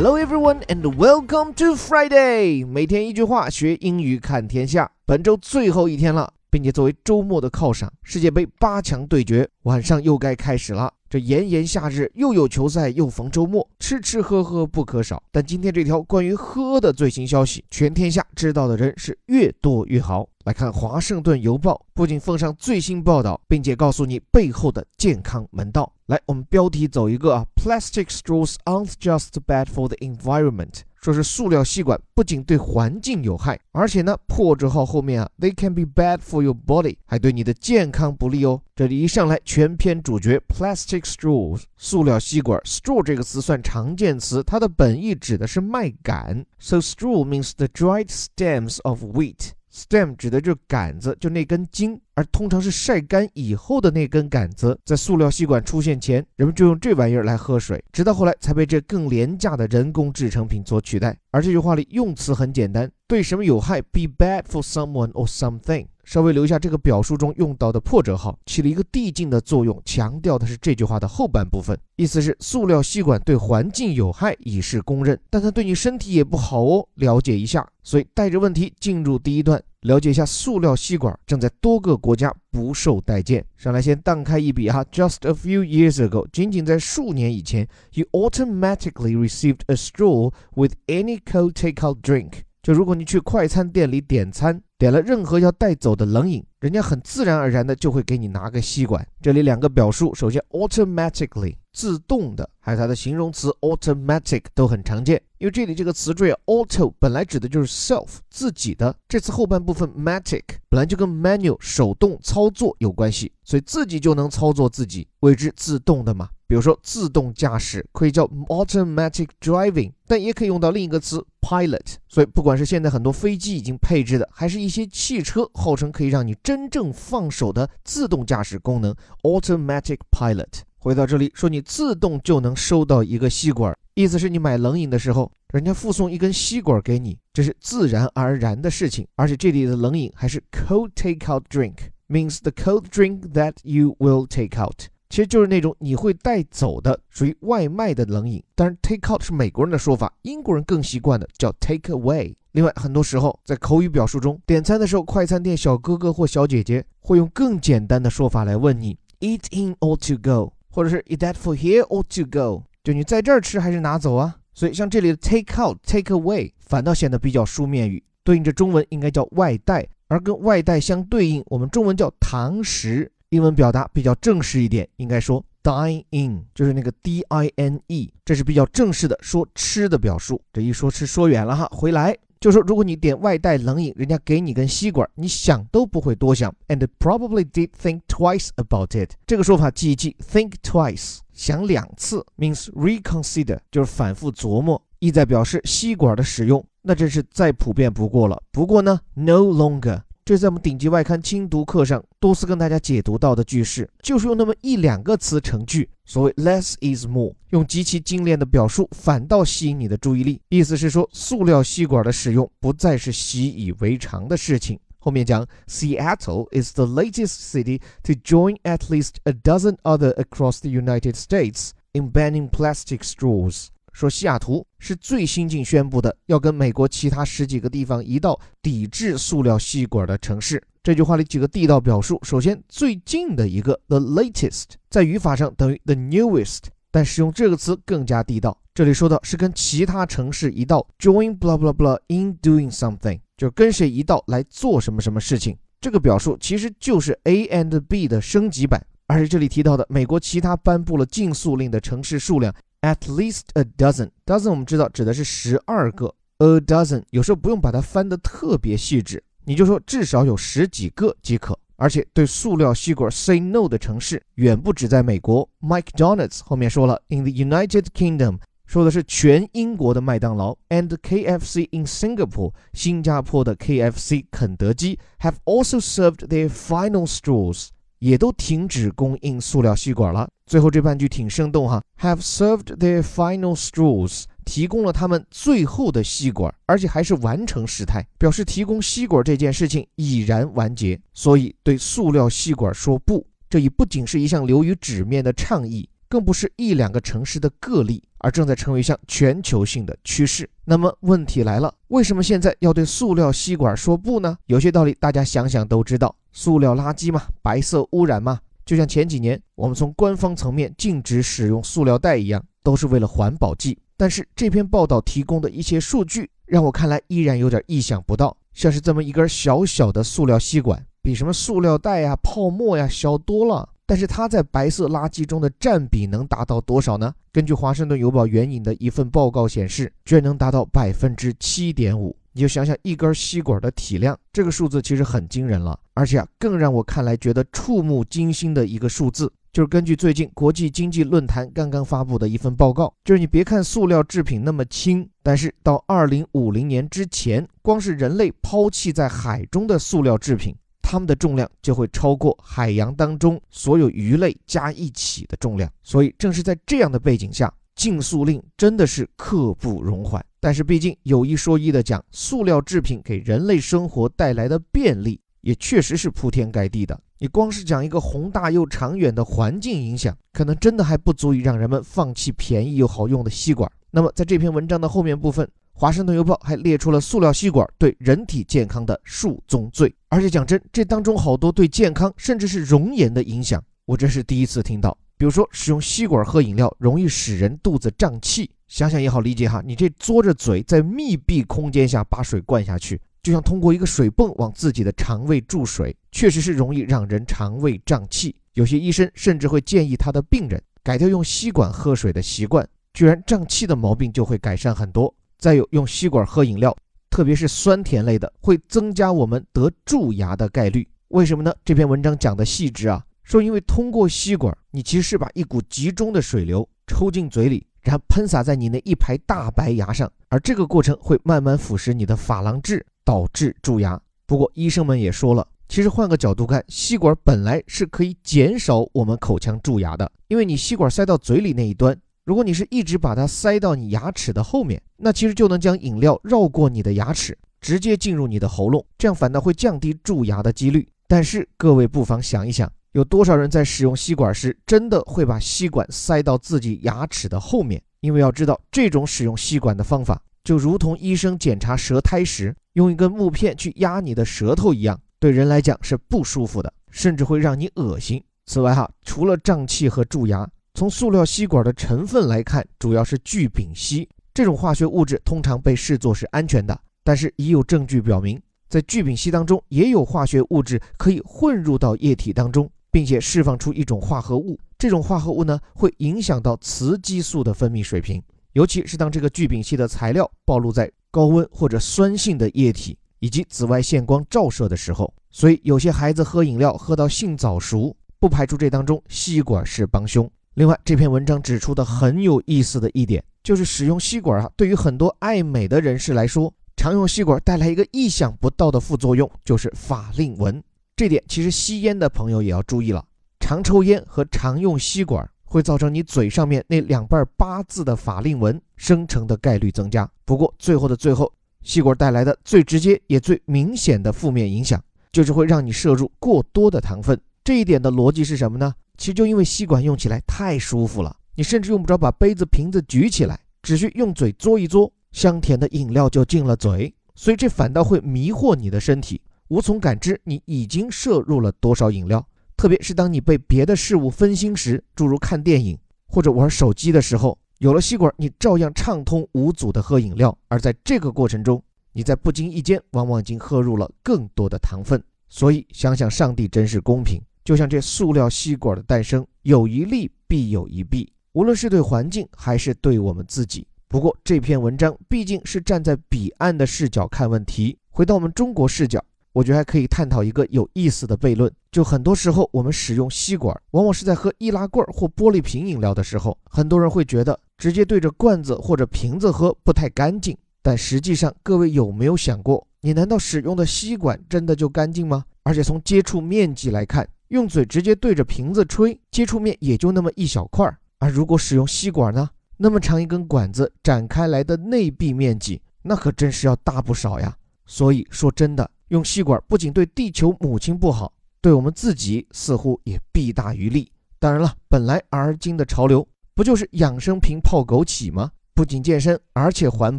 Hello everyone and welcome to Friday。每天一句话，学英语看天下。本周最后一天了，并且作为周末的犒赏，世界杯八强对决晚上又该开始了。这炎炎夏日，又有球赛，又逢周末，吃吃喝喝不可少。但今天这条关于喝的最新消息，全天下知道的人是越多越好。来看《华盛顿邮报》，不仅奉上最新报道，并且告诉你背后的健康门道。来，我们标题走一个啊，Plastic straws aren't just bad for the environment。说是塑料吸管不仅对环境有害，而且呢，破折号后面啊，they can be bad for your body，还对你的健康不利哦。这里一上来，全篇主角 plastic straws，塑料吸管。straw 这个词算常见词，它的本意指的是麦秆。So straw means the dried stems of wheat。Stem 指的就是杆子，就那根茎，而通常是晒干以后的那根杆子。在塑料吸管出现前，人们就用这玩意儿来喝水，直到后来才被这更廉价的人工制成品所取代。而这句话里用词很简单，对什么有害？Be bad for someone or something。稍微留下这个表述中用到的破折号，起了一个递进的作用，强调的是这句话的后半部分，意思是塑料吸管对环境有害已是公认，但它对你身体也不好哦，了解一下。所以带着问题进入第一段，了解一下塑料吸管正在多个国家不受待见。上来先荡开一笔哈，Just a few years ago，仅仅在数年以前，you automatically received a straw with any cold takeout drink。就如果你去快餐店里点餐，点了任何要带走的冷饮，人家很自然而然的就会给你拿个吸管。这里两个表述，首先 automatically 自动的，还有它的形容词 automatic 都很常见。因为这里这个词缀 auto 本来指的就是 self 自己的，这次后半部分 matic 本来就跟 manual 手动操作有关系，所以自己就能操作自己，谓之自动的嘛。比如说自动驾驶可以叫 automatic driving，但也可以用到另一个词 pilot。所以不管是现在很多飞机已经配置的，还是一些汽车号称可以让你真正放手的自动驾驶功能 automatic pilot。回到这里说，你自动就能收到一个吸管，意思是你买冷饮的时候，人家附送一根吸管给你，这是自然而然的事情。而且这里的冷饮还是 cold takeout drink，means the cold drink that you will take out。其实就是那种你会带走的，属于外卖的冷饮。当然，take out 是美国人的说法，英国人更习惯的叫 take away。另外，很多时候在口语表述中，点餐的时候，快餐店小哥哥或小姐姐会用更简单的说法来问你：eat in or to go，或者是 is that for here or to go？就你在这儿吃还是拿走啊？所以像这里的 take out、take away 反倒显得比较书面语，对应着中文应该叫外带，而跟外带相对应，我们中文叫堂食。英文表达比较正式一点，应该说 dine in，就是那个 d i n e，这是比较正式的说吃的表述。这一说吃说远了哈，回来就说如果你点外带冷饮，人家给你根吸管，你想都不会多想，and probably did think twice about it。这个说法记一记，think twice，想两次，means reconsider，就是反复琢磨，意在表示吸管的使用那真是再普遍不过了。不过呢，no longer。这是在我们顶级外刊精读课上多次跟大家解读到的句式，就是用那么一两个词成句，所谓 less is more，用极其精炼的表述，反倒吸引你的注意力。意思是说，塑料吸管的使用不再是习以为常的事情。后面讲，Seattle is the latest city to join at least a dozen other across the United States in banning plastic straws. 说西雅图是最新近宣布的要跟美国其他十几个地方一道抵制塑料吸管的城市。这句话里几个地道表述，首先最近的一个 the latest，在语法上等于 the newest，但使用这个词更加地道。这里说的是跟其他城市一道 join blah blah blah in doing something，就跟谁一道来做什么什么事情。这个表述其实就是 A and B 的升级版。而且这里提到的美国其他颁布了禁塑令的城市数量。At least a dozen. Dozen 我们知道指的是十二个。A dozen 有时候不用把它翻得特别细致，你就说至少有十几个即可。而且对塑料吸管 say no 的城市远不止在美国。McDonald's 后面说了，in the United Kingdom 说的是全英国的麦当劳，and KFC in Singapore 新加坡的 KFC 肯德基 have also served their final straws 也都停止供应塑料吸管了。最后这半句挺生动哈，have served their final straws，提供了他们最后的吸管，而且还是完成时态，表示提供吸管这件事情已然完结。所以对塑料吸管说不，这已不仅是一项流于纸面的倡议，更不是一两个城市的个例，而正在成为一项全球性的趋势。那么问题来了，为什么现在要对塑料吸管说不呢？有些道理大家想想都知道，塑料垃圾嘛，白色污染嘛，就像前几年我们从官方层面禁止使用塑料袋一样，都是为了环保剂。但是这篇报道提供的一些数据，让我看来依然有点意想不到，像是这么一根小小的塑料吸管。比什么塑料袋呀、泡沫呀小多了，但是它在白色垃圾中的占比能达到多少呢？根据华盛顿邮报援引的一份报告显示，居然能达到百分之七点五。你就想想一根吸管的体量，这个数字其实很惊人了。而且啊，更让我看来觉得触目惊心的一个数字。就是根据最近国际经济论坛刚刚发布的一份报告，就是你别看塑料制品那么轻，但是到二零五零年之前，光是人类抛弃在海中的塑料制品，它们的重量就会超过海洋当中所有鱼类加一起的重量。所以正是在这样的背景下，禁塑令真的是刻不容缓。但是毕竟有一说一的讲，塑料制品给人类生活带来的便利，也确实是铺天盖地的。你光是讲一个宏大又长远的环境影响，可能真的还不足以让人们放弃便宜又好用的吸管。那么，在这篇文章的后面部分，《华盛顿邮报》还列出了塑料吸管对人体健康的数宗罪，而且讲真，这当中好多对健康甚至是容颜的影响，我真是第一次听到。比如说，使用吸管喝饮料容易使人肚子胀气，想想也好理解哈。你这嘬着嘴在密闭空间下把水灌下去。就像通过一个水泵往自己的肠胃注水，确实是容易让人肠胃胀气。有些医生甚至会建议他的病人改掉用吸管喝水的习惯，居然胀气的毛病就会改善很多。再有，用吸管喝饮料，特别是酸甜类的，会增加我们得蛀牙的概率。为什么呢？这篇文章讲的细致啊，说因为通过吸管，你其实是把一股集中的水流抽进嘴里。然后喷洒在你那一排大白牙上，而这个过程会慢慢腐蚀你的珐琅质，导致蛀牙。不过医生们也说了，其实换个角度看，吸管本来是可以减少我们口腔蛀牙的，因为你吸管塞到嘴里那一端，如果你是一直把它塞到你牙齿的后面，那其实就能将饮料绕过你的牙齿，直接进入你的喉咙，这样反倒会降低蛀牙的几率。但是各位不妨想一想。有多少人在使用吸管时，真的会把吸管塞到自己牙齿的后面？因为要知道，这种使用吸管的方法，就如同医生检查舌苔时用一根木片去压你的舌头一样，对人来讲是不舒服的，甚至会让你恶心。此外，哈，除了胀气和蛀牙，从塑料吸管的成分来看，主要是聚丙烯这种化学物质，通常被视作是安全的。但是已有证据表明，在聚丙烯当中也有化学物质可以混入到液体当中。并且释放出一种化合物，这种化合物呢会影响到雌激素的分泌水平，尤其是当这个聚丙烯的材料暴露在高温或者酸性的液体以及紫外线光照射的时候。所以有些孩子喝饮料喝到性早熟，不排除这当中吸管是帮凶。另外，这篇文章指出的很有意思的一点就是，使用吸管啊，对于很多爱美的人士来说，常用吸管带来一个意想不到的副作用，就是法令纹。这点其实吸烟的朋友也要注意了，常抽烟和常用吸管会造成你嘴上面那两瓣八字的法令纹生成的概率增加。不过最后的最后，吸管带来的最直接也最明显的负面影响，就是会让你摄入过多的糖分。这一点的逻辑是什么呢？其实就因为吸管用起来太舒服了，你甚至用不着把杯子瓶子举起来，只需用嘴嘬一嘬，香甜的饮料就进了嘴，所以这反倒会迷惑你的身体。无从感知你已经摄入了多少饮料，特别是当你被别的事物分心时，诸如看电影或者玩手机的时候，有了吸管，你照样畅通无阻地喝饮料。而在这个过程中，你在不经意间往往已经喝入了更多的糖分。所以想想上帝真是公平，就像这塑料吸管的诞生，有一利必有一弊，无论是对环境还是对我们自己。不过这篇文章毕竟是站在彼岸的视角看问题，回到我们中国视角。我觉得还可以探讨一个有意思的悖论，就很多时候我们使用吸管，往往是在喝易拉罐或玻璃瓶饮料的时候，很多人会觉得直接对着罐子或者瓶子喝不太干净。但实际上，各位有没有想过，你难道使用的吸管真的就干净吗？而且从接触面积来看，用嘴直接对着瓶子吹，接触面也就那么一小块儿；而如果使用吸管呢，那么长一根管子展开来的内壁面积，那可真是要大不少呀。所以说真的。用吸管不仅对地球母亲不好，对我们自己似乎也弊大于利。当然了，本来而今的潮流不就是养生瓶泡枸杞吗？不仅健身，而且环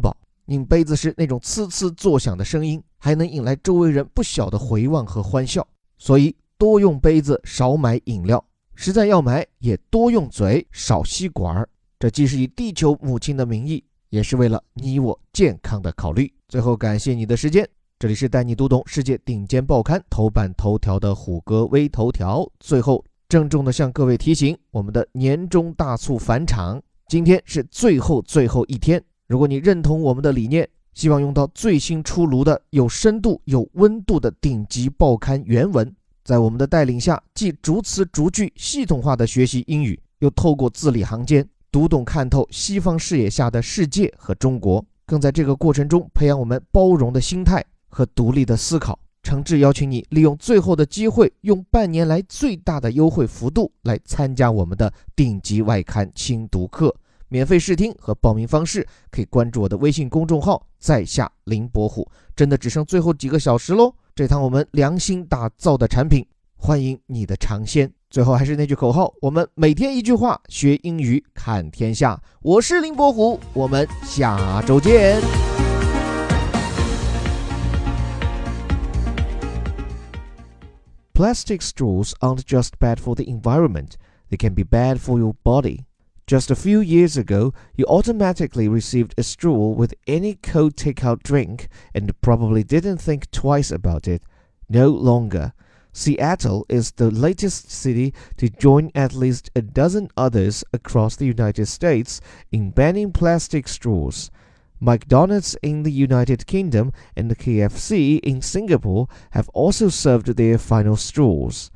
保。拧杯子时那种呲呲作响的声音，还能引来周围人不小的回望和欢笑。所以多用杯子，少买饮料。实在要买，也多用嘴，少吸管儿。这既是以地球母亲的名义，也是为了你我健康的考虑。最后，感谢你的时间。这里是带你读懂世界顶尖报刊头版头条的虎哥微头条。最后，郑重的向各位提醒，我们的年终大促返场，今天是最后最后一天。如果你认同我们的理念，希望用到最新出炉的有深度、有温度的顶级报刊原文，在我们的带领下，既逐词逐句系统化的学习英语，又透过字里行间读懂看透西方视野下的世界和中国，更在这个过程中培养我们包容的心态。和独立的思考，诚挚邀请你利用最后的机会，用半年来最大的优惠幅度来参加我们的顶级外刊精读课，免费试听和报名方式可以关注我的微信公众号“在下林伯虎”。真的只剩最后几个小时喽！这趟我们良心打造的产品，欢迎你的尝鲜。最后还是那句口号：我们每天一句话，学英语看天下。我是林伯虎，我们下周见。Plastic straws aren't just bad for the environment, they can be bad for your body. Just a few years ago, you automatically received a straw with any cold takeout drink and probably didn't think twice about it. No longer. Seattle is the latest city to join at least a dozen others across the United States in banning plastic straws. McDonald's in the United Kingdom and the KFC in Singapore have also served their final straws.